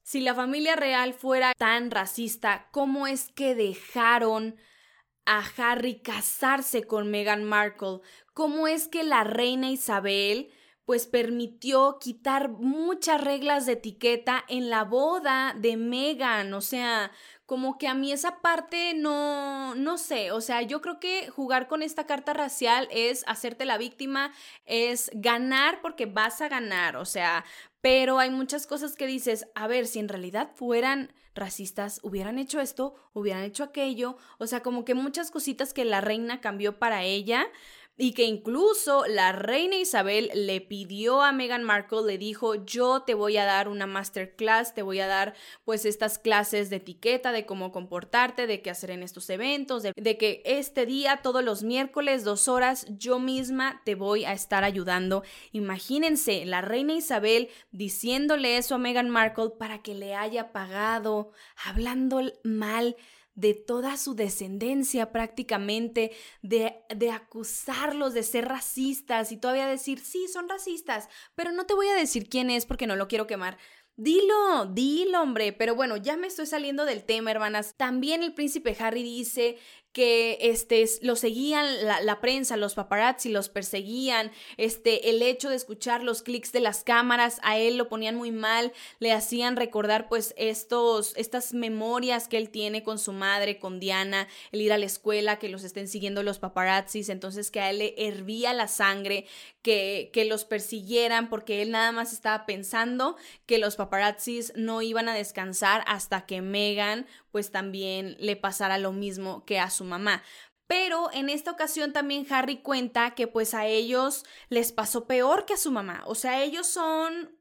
si la familia real fuera tan racista, ¿cómo es que dejaron a Harry casarse con Meghan Markle? ¿Cómo es que la reina Isabel pues permitió quitar muchas reglas de etiqueta en la boda de Meghan? O sea, como que a mí esa parte no, no sé, o sea, yo creo que jugar con esta carta racial es hacerte la víctima, es ganar porque vas a ganar, o sea, pero hay muchas cosas que dices, a ver, si en realidad fueran racistas, hubieran hecho esto, hubieran hecho aquello, o sea, como que muchas cositas que la reina cambió para ella, y que incluso la reina Isabel le pidió a Meghan Markle, le dijo, yo te voy a dar una masterclass, te voy a dar pues estas clases de etiqueta, de cómo comportarte, de qué hacer en estos eventos, de, de que este día, todos los miércoles, dos horas, yo misma te voy a estar ayudando. Imagínense, la reina Isabel diciéndole eso a Meghan Markle para que le haya pagado, hablando mal de toda su descendencia prácticamente, de, de, acusarlos de ser racistas y todavía decir, sí, son racistas, pero no te voy a decir quién es porque no lo quiero quemar. Dilo, dilo, hombre. Pero bueno, ya me estoy saliendo del tema, hermanas. También el príncipe Harry dice que este, lo seguían la, prensa, los paparazzi los perseguían, este, el hecho de escuchar los clics de las cámaras a él lo ponían muy mal, le hacían recordar pues estos, estas memorias que él tiene con su madre, con Diana, el ir a la escuela, que los estén siguiendo los paparazzis, entonces que a él le hervía la sangre, que, que los persiguieran porque él nada más estaba pensando que los paparazzis no iban a descansar hasta que Megan pues también le pasara lo mismo que a su mamá. Pero en esta ocasión también Harry cuenta que pues a ellos les pasó peor que a su mamá. O sea, ellos son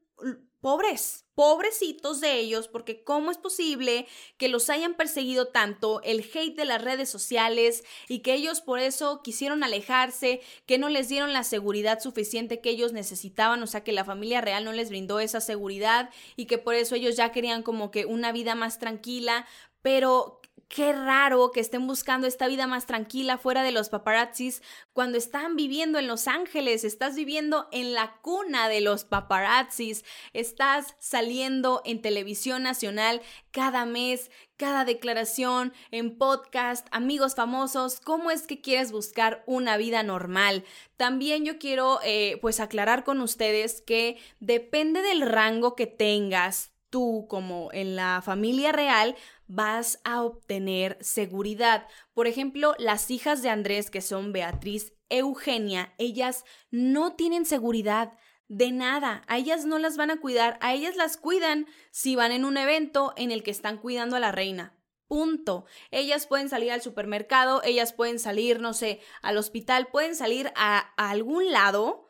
pobres, pobrecitos de ellos, porque ¿cómo es posible que los hayan perseguido tanto el hate de las redes sociales y que ellos por eso quisieron alejarse, que no les dieron la seguridad suficiente que ellos necesitaban, o sea, que la familia real no les brindó esa seguridad y que por eso ellos ya querían como que una vida más tranquila, pero Qué raro que estén buscando esta vida más tranquila fuera de los paparazzis cuando están viviendo en Los Ángeles, estás viviendo en la cuna de los paparazzis, estás saliendo en televisión nacional cada mes, cada declaración, en podcast, amigos famosos, ¿cómo es que quieres buscar una vida normal? También yo quiero eh, pues aclarar con ustedes que depende del rango que tengas tú como en la familia real, vas a obtener seguridad. Por ejemplo, las hijas de Andrés, que son Beatriz, Eugenia, ellas no tienen seguridad. De nada, a ellas no las van a cuidar, a ellas las cuidan si van en un evento en el que están cuidando a la reina. Punto. Ellas pueden salir al supermercado, ellas pueden salir, no sé, al hospital, pueden salir a, algún lado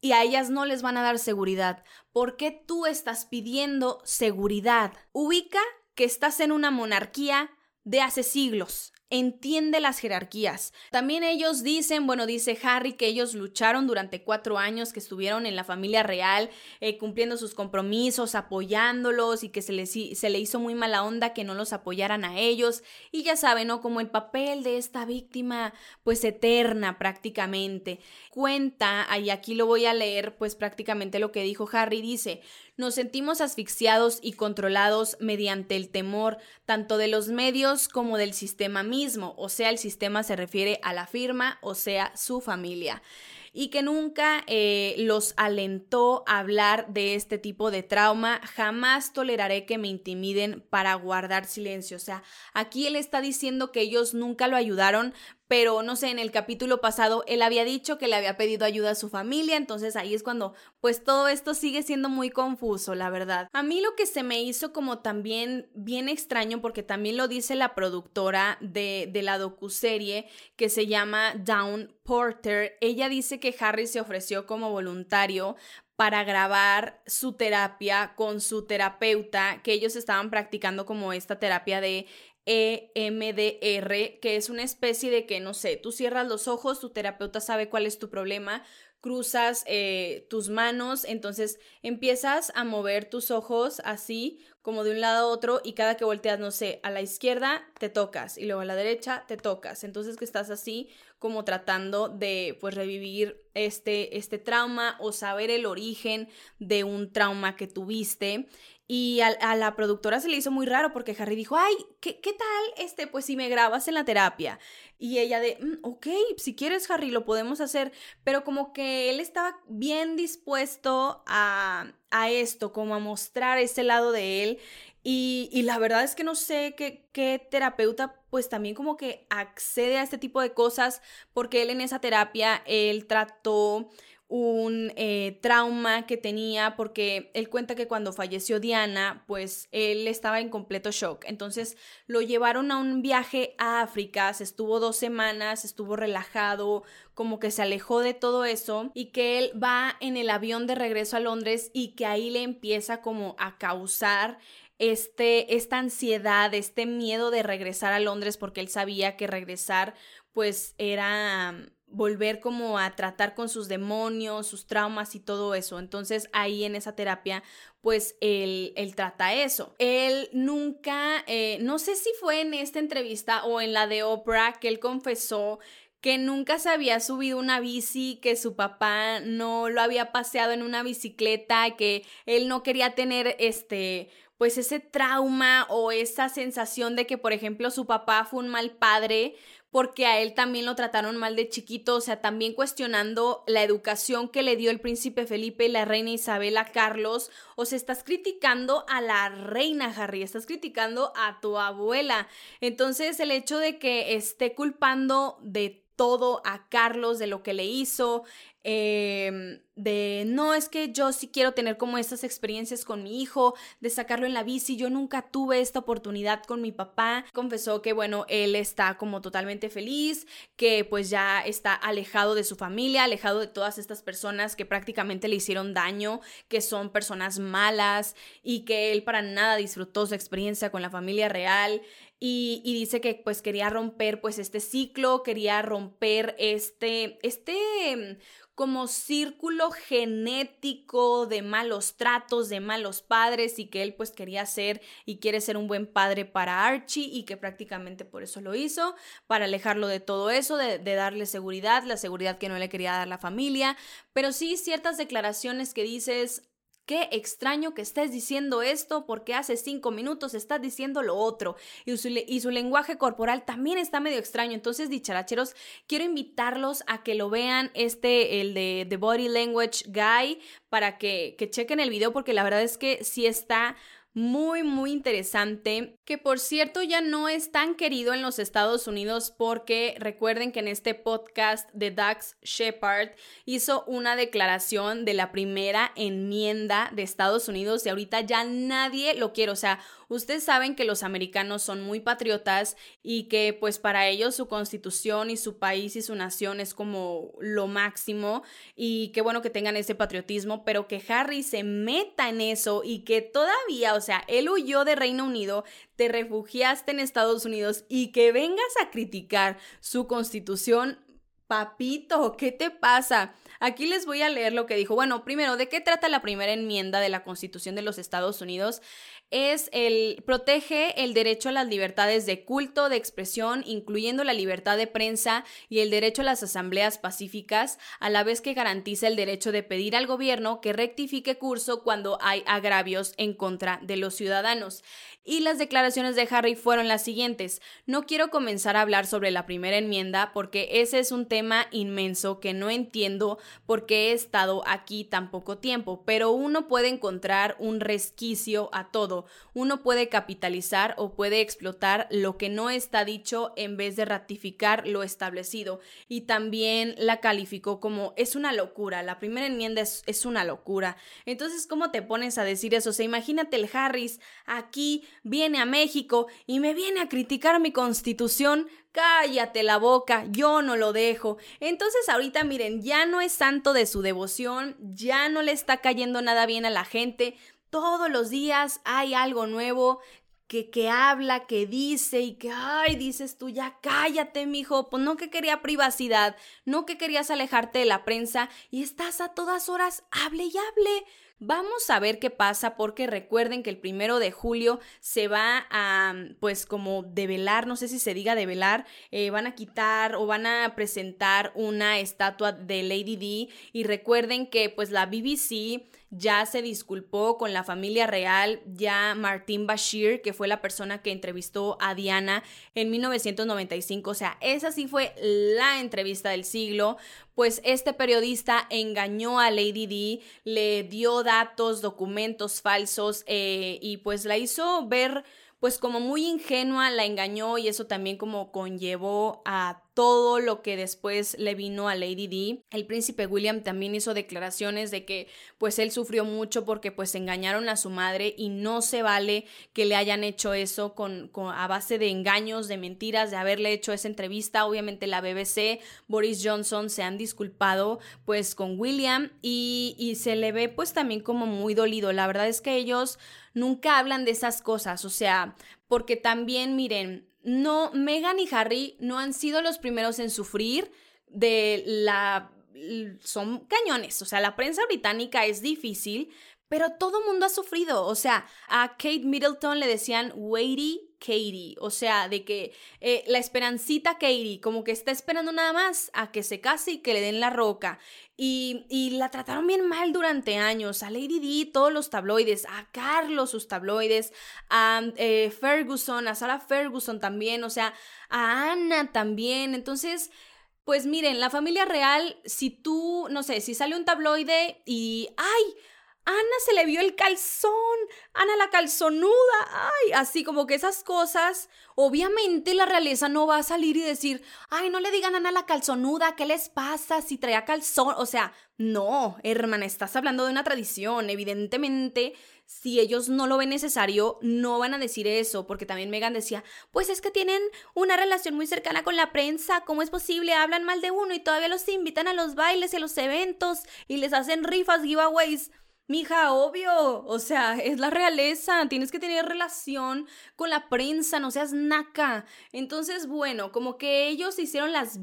y a ellas no les van a dar seguridad. ¿Por qué tú estás pidiendo seguridad? Ubica que estás en una monarquía de hace siglos entiende las jerarquías. También ellos dicen, bueno, dice Harry que ellos lucharon durante cuatro años, que estuvieron en la familia real, eh, cumpliendo sus compromisos, apoyándolos y que se les se le hizo muy mala onda que no los apoyaran a ellos. Y ya saben, ¿no? Como el papel de esta víctima, pues eterna prácticamente. Cuenta, y aquí lo voy a leer, pues prácticamente lo que dijo Harry, dice, nos sentimos asfixiados y controlados mediante el temor tanto de los medios como del sistema mismo, o sea, el sistema se refiere a la firma, o sea, su familia y que nunca eh, los alentó a hablar de este tipo de trauma. Jamás toleraré que me intimiden para guardar silencio. O sea, aquí él está diciendo que ellos nunca lo ayudaron, pero no sé, en el capítulo pasado él había dicho que le había pedido ayuda a su familia, entonces ahí es cuando pues todo esto sigue siendo muy confuso, la verdad. A mí lo que se me hizo como también bien extraño, porque también lo dice la productora de, de la docuserie que se llama Down Porter, ella dice que Harry se ofreció como voluntario para grabar su terapia con su terapeuta, que ellos estaban practicando como esta terapia de EMDR, que es una especie de que, no sé, tú cierras los ojos, tu terapeuta sabe cuál es tu problema, cruzas eh, tus manos, entonces empiezas a mover tus ojos así como de un lado a otro y cada que volteas, no sé, a la izquierda te tocas y luego a la derecha te tocas. Entonces que estás así como tratando de pues revivir este, este trauma o saber el origen de un trauma que tuviste y a, la productora se le hizo muy raro porque Harry dijo, ay, ¿qué, ¿qué, tal? Este, pues si me grabas en la terapia. Y ella de, mm, ok, si quieres Harry, lo podemos hacer. Pero como que él estaba bien dispuesto a, a esto, como a mostrar ese lado de él. Y, y la verdad es que no sé qué, qué terapeuta pues también como que accede a este tipo de cosas porque él en esa terapia, él trató un eh, trauma que tenía porque él cuenta que cuando falleció Diana, pues él estaba en completo shock. Entonces lo llevaron a un viaje a África, se estuvo dos semanas, estuvo relajado, como que se alejó de todo eso y que él va en el avión de regreso a Londres y que ahí le empieza como a causar este, esta ansiedad, este miedo de regresar a Londres porque él sabía que regresar pues era volver como a tratar con sus demonios, sus traumas y todo eso. Entonces ahí en esa terapia, pues él, trata eso. Él nunca, eh, no sé si fue en esta entrevista o en la de Oprah que él confesó que nunca se había subido una bici, que su papá no lo había paseado en una bicicleta, que él no quería tener este pues ese trauma o esa sensación de que por ejemplo su papá fue un mal padre porque a él también lo trataron mal de chiquito, o sea, también cuestionando la educación que le dio el príncipe Felipe y la reina Isabel a Carlos, o sea, estás criticando a la reina Harry, estás criticando a tu abuela. Entonces, el hecho de que esté culpando de todo a Carlos de lo que le hizo, Em, de no, es que yo sí quiero tener como estas experiencias con mi hijo, de sacarlo en la bici, yo nunca tuve esta oportunidad con mi papá. Confesó que bueno, él está como totalmente feliz, que pues ya está alejado de su familia, alejado de todas estas personas que prácticamente le hicieron daño, que son personas malas y que él para nada disfrutó su experiencia con la familia real. Y, dice que pues quería romper pues este ciclo, quería romper este, este como círculo genético de malos tratos, de malos padres y que él pues quería ser y quiere ser un buen padre para Archie y que prácticamente por eso lo hizo, para alejarlo de todo eso, de, de darle seguridad, la seguridad que no le quería dar la familia, pero sí ciertas declaraciones que dices, Qué extraño que estés diciendo esto porque hace cinco minutos estás diciendo lo otro. Y su, y su, lenguaje corporal también está medio extraño. Entonces, dicharacheros, quiero invitarlos a que lo vean, este, el de The Body Language Guy, para que, que chequen el video porque la verdad es que sí está muy, muy interesante, que por cierto ya no es tan querido en los Estados Unidos porque recuerden que en este podcast de Dax Shepard hizo una declaración de la primera enmienda de Estados Unidos y ahorita ya nadie lo quiere, o sea, Ustedes saben que los americanos son muy patriotas y que pues para ellos su constitución y su país y su nación es como lo máximo y qué bueno que tengan ese patriotismo, pero que Harry se meta en eso y que todavía, o sea, él huyó de Reino Unido, te refugiaste en Estados Unidos y que vengas a criticar su constitución, papito, ¿qué te pasa? Aquí les voy a leer lo que dijo. Bueno, primero, ¿de qué trata la primera enmienda de la Constitución de los Estados Unidos? Es el protege el derecho a las libertades de culto, de expresión, incluyendo la libertad de prensa y el derecho a las asambleas pacíficas, a la vez que garantiza el derecho de pedir al gobierno que rectifique curso cuando hay agravios en contra de los ciudadanos. Y las declaraciones de Harry fueron las siguientes. No quiero comenzar a hablar sobre la primera enmienda porque ese es un tema inmenso que no entiendo porque he estado aquí tan poco tiempo, pero uno puede encontrar un resquicio a todo. Uno puede capitalizar o puede explotar lo que no está dicho en vez de ratificar lo establecido. Y también la calificó como es una locura. La primera enmienda es, es una locura. Entonces, ¿cómo te pones a decir eso? O sea, imagínate el Harris aquí viene a México y me viene a criticar mi constitución, cállate la boca, yo no lo dejo. Entonces ahorita miren, ya no es santo de su devoción, ya no le está cayendo nada bien a la gente, todos los días hay algo nuevo que, que habla, que dice y que, ay, dices tú, ya cállate, mijo, pues no que quería privacidad, no que querías alejarte de la prensa y estás a todas horas, hable y hable. Vamos a ver qué pasa porque recuerden que el primero de julio se va a, pues como develar, no sé si se diga develar, eh, van a quitar o van a presentar una estatua de Lady D y recuerden que pues la BBC ya se disculpó con la familia real, ya Martín Bashir, que fue la persona que entrevistó a Diana en 1995, o sea, esa sí fue la entrevista del siglo, pues este periodista engañó a Lady D, le dio datos, documentos falsos eh, y pues la hizo ver pues como muy ingenua, la engañó y eso también como conllevó a todo lo que después le vino a Lady D. El príncipe William también hizo declaraciones de que pues él sufrió mucho porque pues engañaron a su madre y no se vale que le hayan hecho eso con, a base de engaños, de mentiras, de haberle hecho esa entrevista. Obviamente la BBC, Boris Johnson se han disculpado pues con William y, y se le ve pues también como muy dolido. La verdad es que ellos nunca hablan de esas cosas, o sea, porque también miren, no, Meghan y Harry no han sido los primeros en sufrir de la... Son cañones, o sea, la prensa británica es difícil, pero todo mundo ha sufrido, o sea, a Kate Middleton le decían weighty Katie, o sea, de que eh, la esperancita Katie, como que está esperando nada más a que se case y que le den la roca. Y, y, la trataron bien mal durante años. A Lady D, todos los tabloides, a Carlos, sus tabloides, a eh, Ferguson, a Sarah Ferguson también, o sea, a Ana también. Entonces, pues miren, la familia real, si tú, no sé, si sale un tabloide y, ¡ay! Ana se le vio el calzón, Ana la calzonuda, ay, así como que esas cosas, obviamente la realeza no va a salir y decir, ay, no le digan Ana la calzonuda, ¿qué les pasa si traía calzón? O sea, no, hermana, estás hablando de una tradición, evidentemente si ellos no lo ven necesario, no van a decir eso, porque también Megan decía, pues es que tienen una relación muy cercana con la prensa, ¿cómo es posible? Hablan mal de uno y todavía los invitan a los bailes y a los eventos y les hacen rifas, giveaways. Mija, obvio, o sea, es la realeza, tienes que tener relación con la prensa, no seas naca. Entonces, bueno, como que ellos hicieron las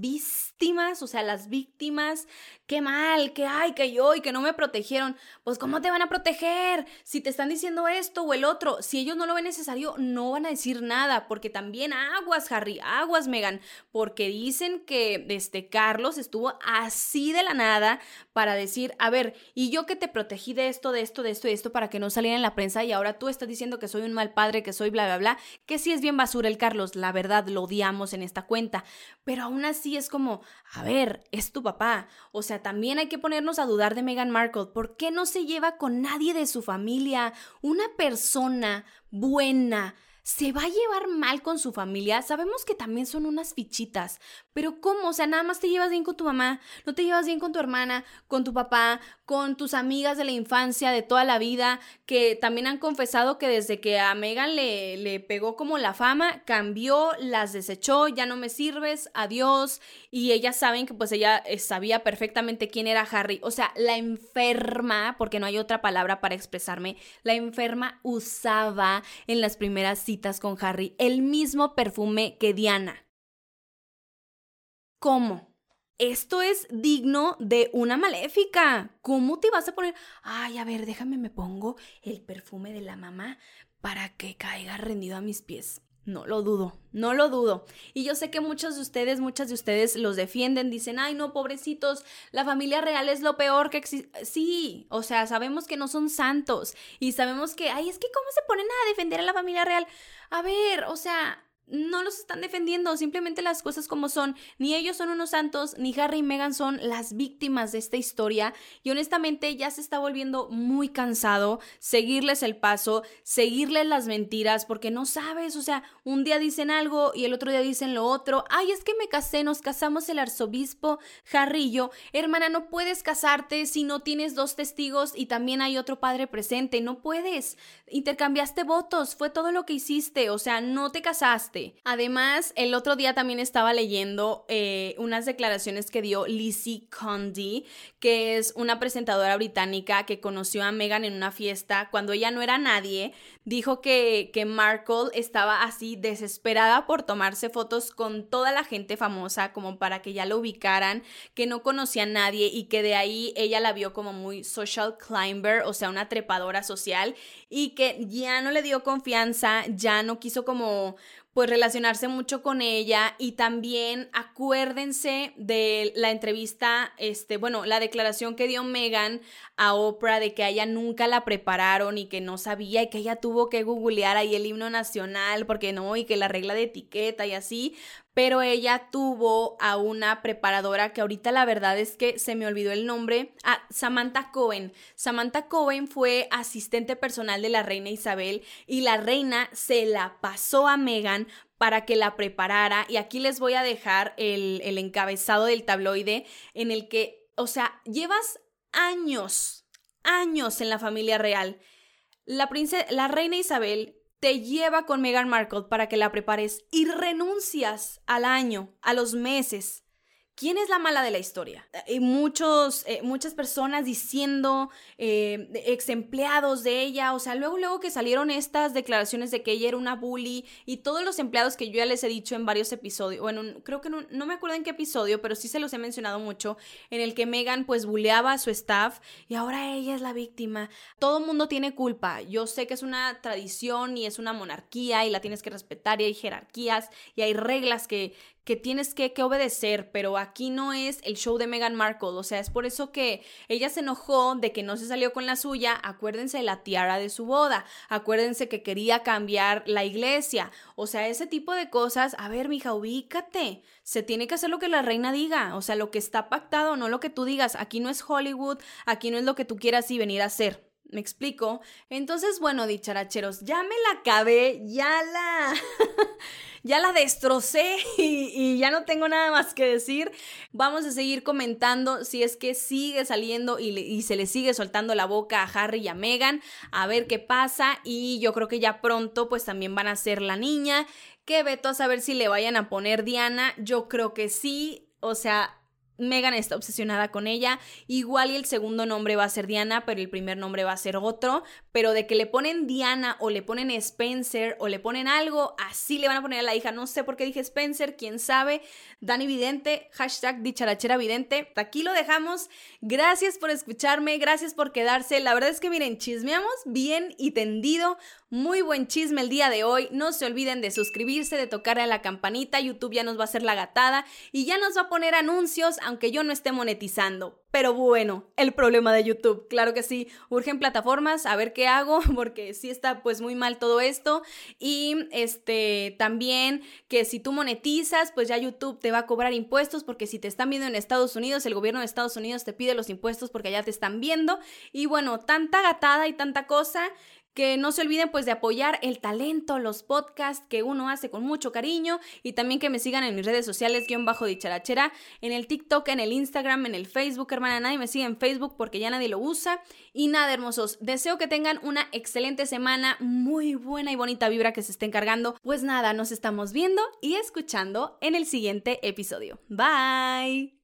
víctimas, o sea, las víctimas, qué mal, que ay, que yo y que no me protegieron. Pues, ¿cómo te van a proteger? Si te están diciendo esto o el otro, si ellos no lo ven necesario, no van a decir nada, porque también aguas, Harry, aguas, Megan, porque dicen que este Carlos estuvo así de la nada para decir, a ver, y yo que te protegí de esto, de esto, de esto y esto para que no saliera en la prensa y ahora tú estás diciendo que soy un mal padre, que soy bla, bla, bla, que sí es bien basura el Carlos, la verdad lo odiamos en esta cuenta, pero aún así es como, a ver, es tu papá, o sea, también hay que ponernos a dudar de Meghan Markle. ¿Por qué no se lleva con nadie de su familia? Una persona buena, se va a llevar mal con su familia. Sabemos que también son unas fichitas, pero ¿cómo? O sea, nada más te llevas bien con tu mamá, no te llevas bien con tu hermana, con tu papá, con tus amigas de la infancia, de toda la vida, que también han confesado que desde que a Megan le, le pegó como la fama, cambió, las desechó, ya no me sirves, adiós. Y ellas saben que pues ella eh, sabía perfectamente quién era Harry. O sea, la enferma, porque no hay otra palabra para expresarme, la enferma usaba en las primeras con Harry el mismo perfume que Diana. ¿Cómo? Esto es digno de una maléfica. ¿Cómo te vas a poner? Ay, a ver, déjame, me pongo el perfume de la mamá para que caiga rendido a mis pies. No lo dudo, no lo dudo. Y yo sé que muchos de ustedes, muchas de ustedes los defienden, dicen, ay no, pobrecitos, la familia real es lo peor que existe. Sí, o sea, sabemos que no son santos y sabemos que, ay, es que ¿cómo se ponen a defender a la familia real? A ver, o sea, no los están defendiendo, simplemente las cosas como son. Ni ellos son unos santos, ni Harry y Meghan son las víctimas de esta historia. Y honestamente ya se está volviendo muy cansado seguirles el paso, seguirles las mentiras, porque no sabes, o sea, un día dicen algo y el otro día dicen lo otro. Ay, es que me casé, nos casamos el arzobispo Harry y yo. Hermana, no puedes casarte si no tienes dos testigos y también hay otro padre presente. No puedes. Intercambiaste votos, fue todo lo que hiciste, o sea, no te casaste Además, el otro día también estaba leyendo eh, unas declaraciones que dio Lizzie Condy, que es una presentadora británica que conoció a Meghan en una fiesta cuando ella no era nadie. Dijo que, que Markle estaba así desesperada por tomarse fotos con toda la gente famosa, como para que ya lo ubicaran, que no conocía a nadie y que de ahí ella la vio como muy social climber, o sea, una trepadora social, y que ya no le dio confianza, ya no quiso como pues relacionarse mucho con ella y también acuérdense de la entrevista, este, bueno, la declaración que dio Megan a Oprah de que a ella nunca la prepararon y que no sabía y que ella tuvo que googlear ahí el himno nacional porque no y que la regla de etiqueta y así, pero ella tuvo a una preparadora que ahorita la verdad es que se me olvidó el nombre, a Samantha Cohen. Samantha Cohen fue asistente personal de la reina Isabel y la reina se la pasó a Megan para que la preparara y aquí les voy a dejar el, encabezado del tabloide en el que, o sea, llevas años, años en la familia real. La reina Isabel te lleva con Meghan Markle para que la prepares y renuncias al año, a los meses, ¿Quién es la mala de la historia? Hay muchos, eh, muchas personas diciendo, eh, ex empleados de ella, o sea, luego, luego que salieron estas declaraciones de que ella era una bully y todos los empleados que yo ya les he dicho en varios episodios, bueno, creo que no, no me acuerdo en qué episodio, pero sí se los he mencionado mucho, en el que Megan pues bulleaba a su staff y ahora ella es la víctima. Todo mundo tiene culpa. Yo sé que es una tradición y es una monarquía y la tienes que respetar y hay jerarquías y hay reglas que, que tienes que, que, obedecer, pero aquí no es el show de Meghan Markle, o sea, es por eso que ella se enojó de que no se salió con la suya, acuérdense de la tiara de su boda, acuérdense que quería cambiar la iglesia, o sea, ese tipo de cosas, a ver, mija, ubícate, se tiene que hacer lo que la reina diga, o sea, lo que está pactado, no lo que tú digas, aquí no es Hollywood, aquí no es lo que tú quieras y venir a hacer. ¿Me explico? Entonces, bueno, dicharacheros, ya me la acabé, ya la... ya la destrocé y, ya no tengo nada más que decir. Vamos a seguir comentando si es que sigue saliendo y, se le sigue soltando la boca a Harry y a Meghan, a ver qué pasa. Y yo creo que ya pronto pues también van a ser la niña. Que veto a saber si le vayan a poner Diana. Yo creo que sí. O sea, Megan está obsesionada con ella. Igual y el segundo nombre va a ser Diana, pero el primer nombre va a ser otro. Pero de que le ponen Diana o le ponen Spencer o le ponen algo, así le van a poner a la hija. No sé por qué dije Spencer, quién sabe. Dani Vidente, hashtag dicharachera vidente. Aquí lo dejamos. Gracias por escucharme, gracias por quedarse. La verdad es que miren, chismeamos bien y tendido muy buen chisme el día de hoy. No se olviden de suscribirse, de tocar a la campanita. YouTube ya nos va a hacer la gatada y ya nos va a poner anuncios, aunque yo no esté monetizando. Pero bueno, el problema de YouTube, claro que sí, urgen plataformas, a ver qué hago, porque sí está pues muy mal todo esto. Y este también que si tú monetizas, pues ya YouTube te va a cobrar impuestos, porque si te están viendo en Estados Unidos, el gobierno de Estados Unidos te pide los impuestos porque allá te están viendo. Y bueno, tanta gatada y tanta cosa que no se olviden pues de apoyar el talento, los podcasts que uno hace con mucho cariño y también que me sigan en mis redes sociales guion bajo dicharachera, en el TikTok, en el Instagram, en el Facebook, hermana, nadie me sigue en Facebook porque ya nadie lo usa. Y nada, hermosos, deseo que tengan una excelente semana, muy buena y bonita vibra que se estén cargando. Pues nada, nos estamos viendo y escuchando en el siguiente episodio. Bye.